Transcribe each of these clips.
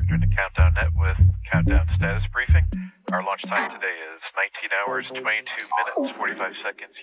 instructor in the Countdown Net with Countdown Status Briefing. Our launch time today is 19 hours, 22 minutes, 45 seconds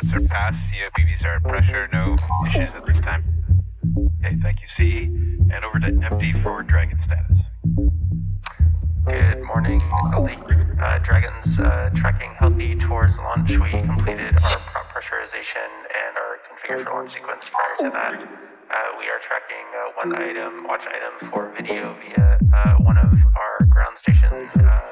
Thresholds are. COPVs are at pressure. No issues at this time. Okay, thank you, C. And over to MD for Dragon status. Good morning, Ali. Uh, Dragon's uh, tracking healthy towards launch. We completed our prop pressurization and our configure for launch sequence prior to that. Uh, we are tracking uh, one item, watch item for video via uh, one of our ground station uh,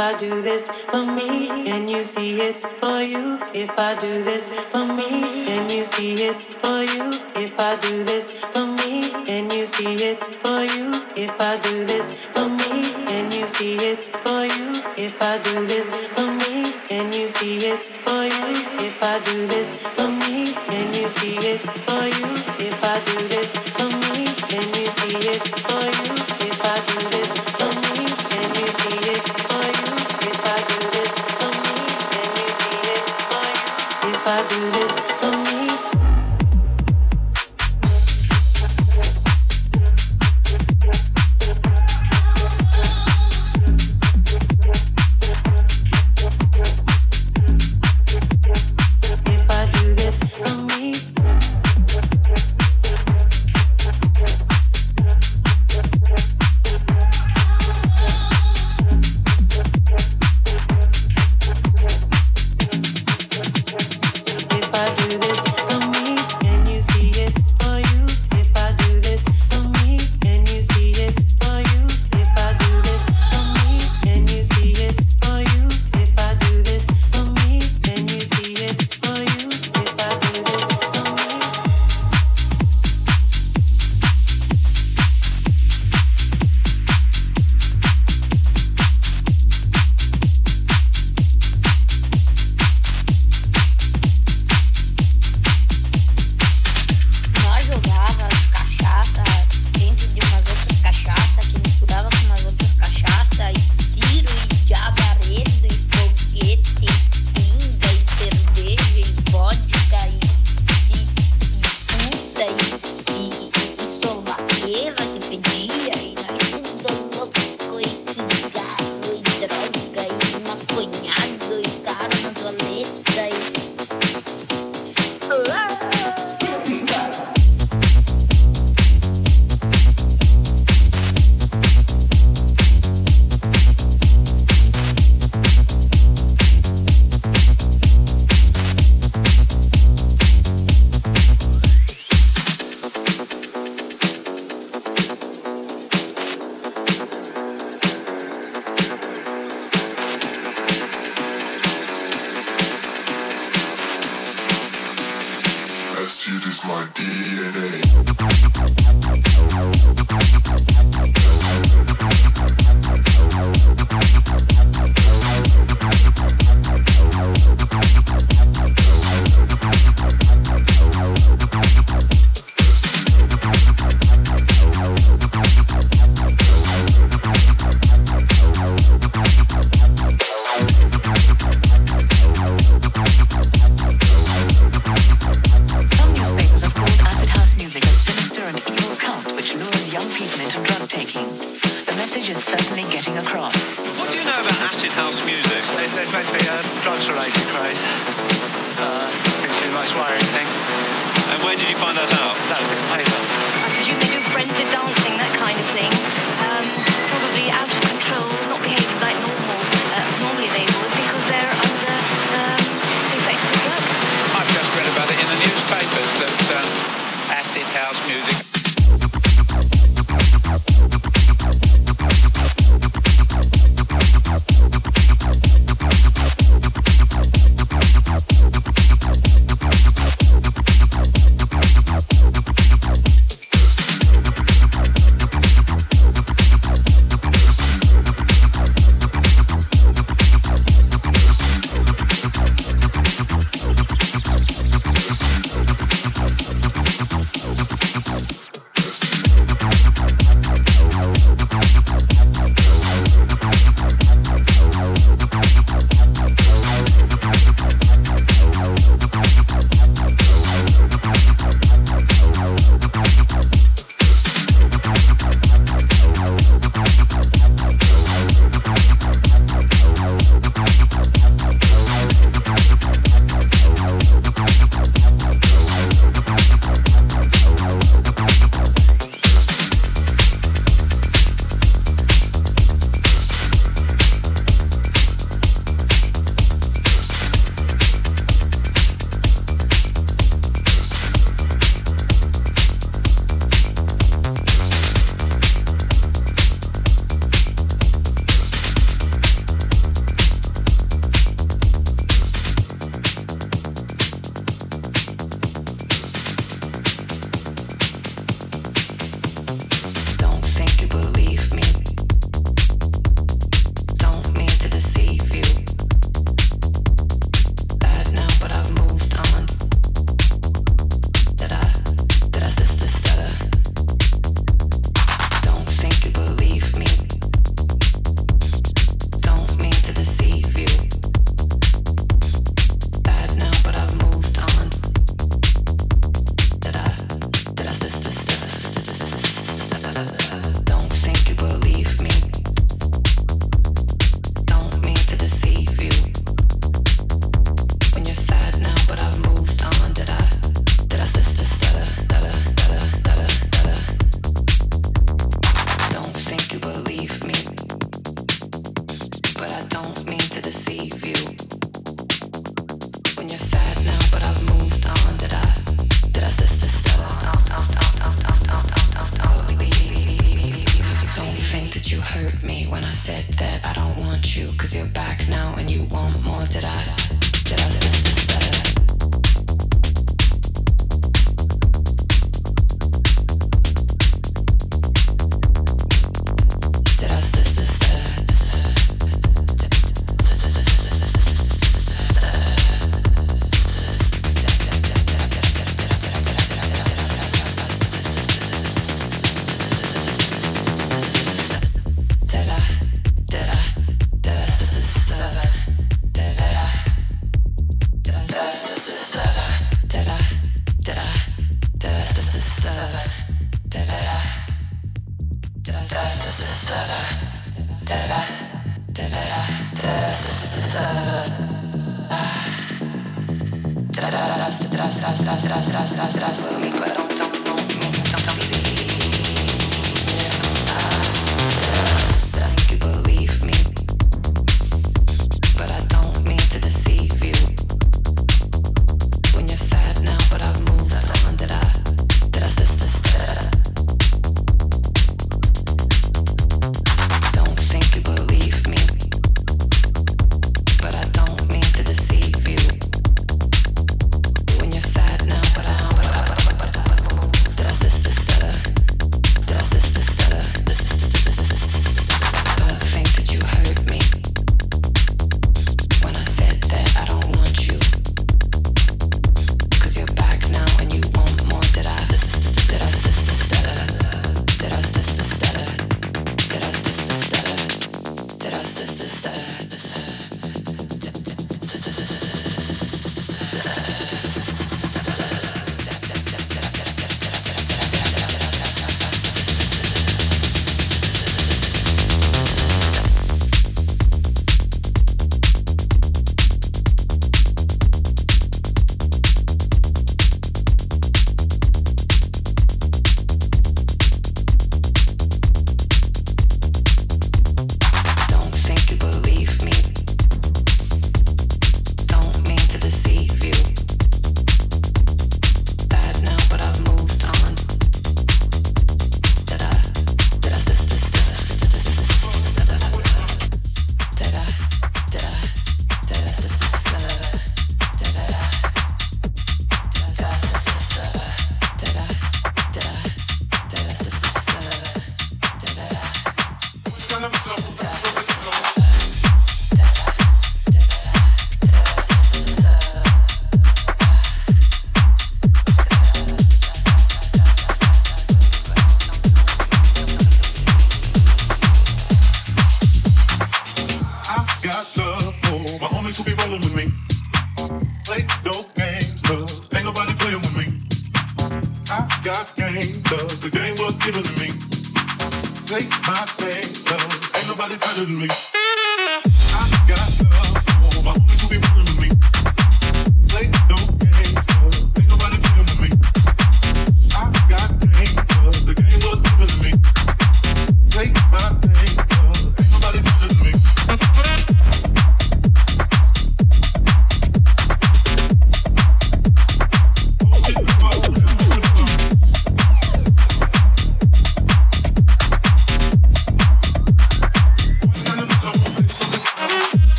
I do this for me and you see it's for you? If I do this for me and you see it's for you? If I do this for me and you see it's for you? If I do this for me and you see it's for you? If I do this for me and you see it's for you? If I do this for me and you see it's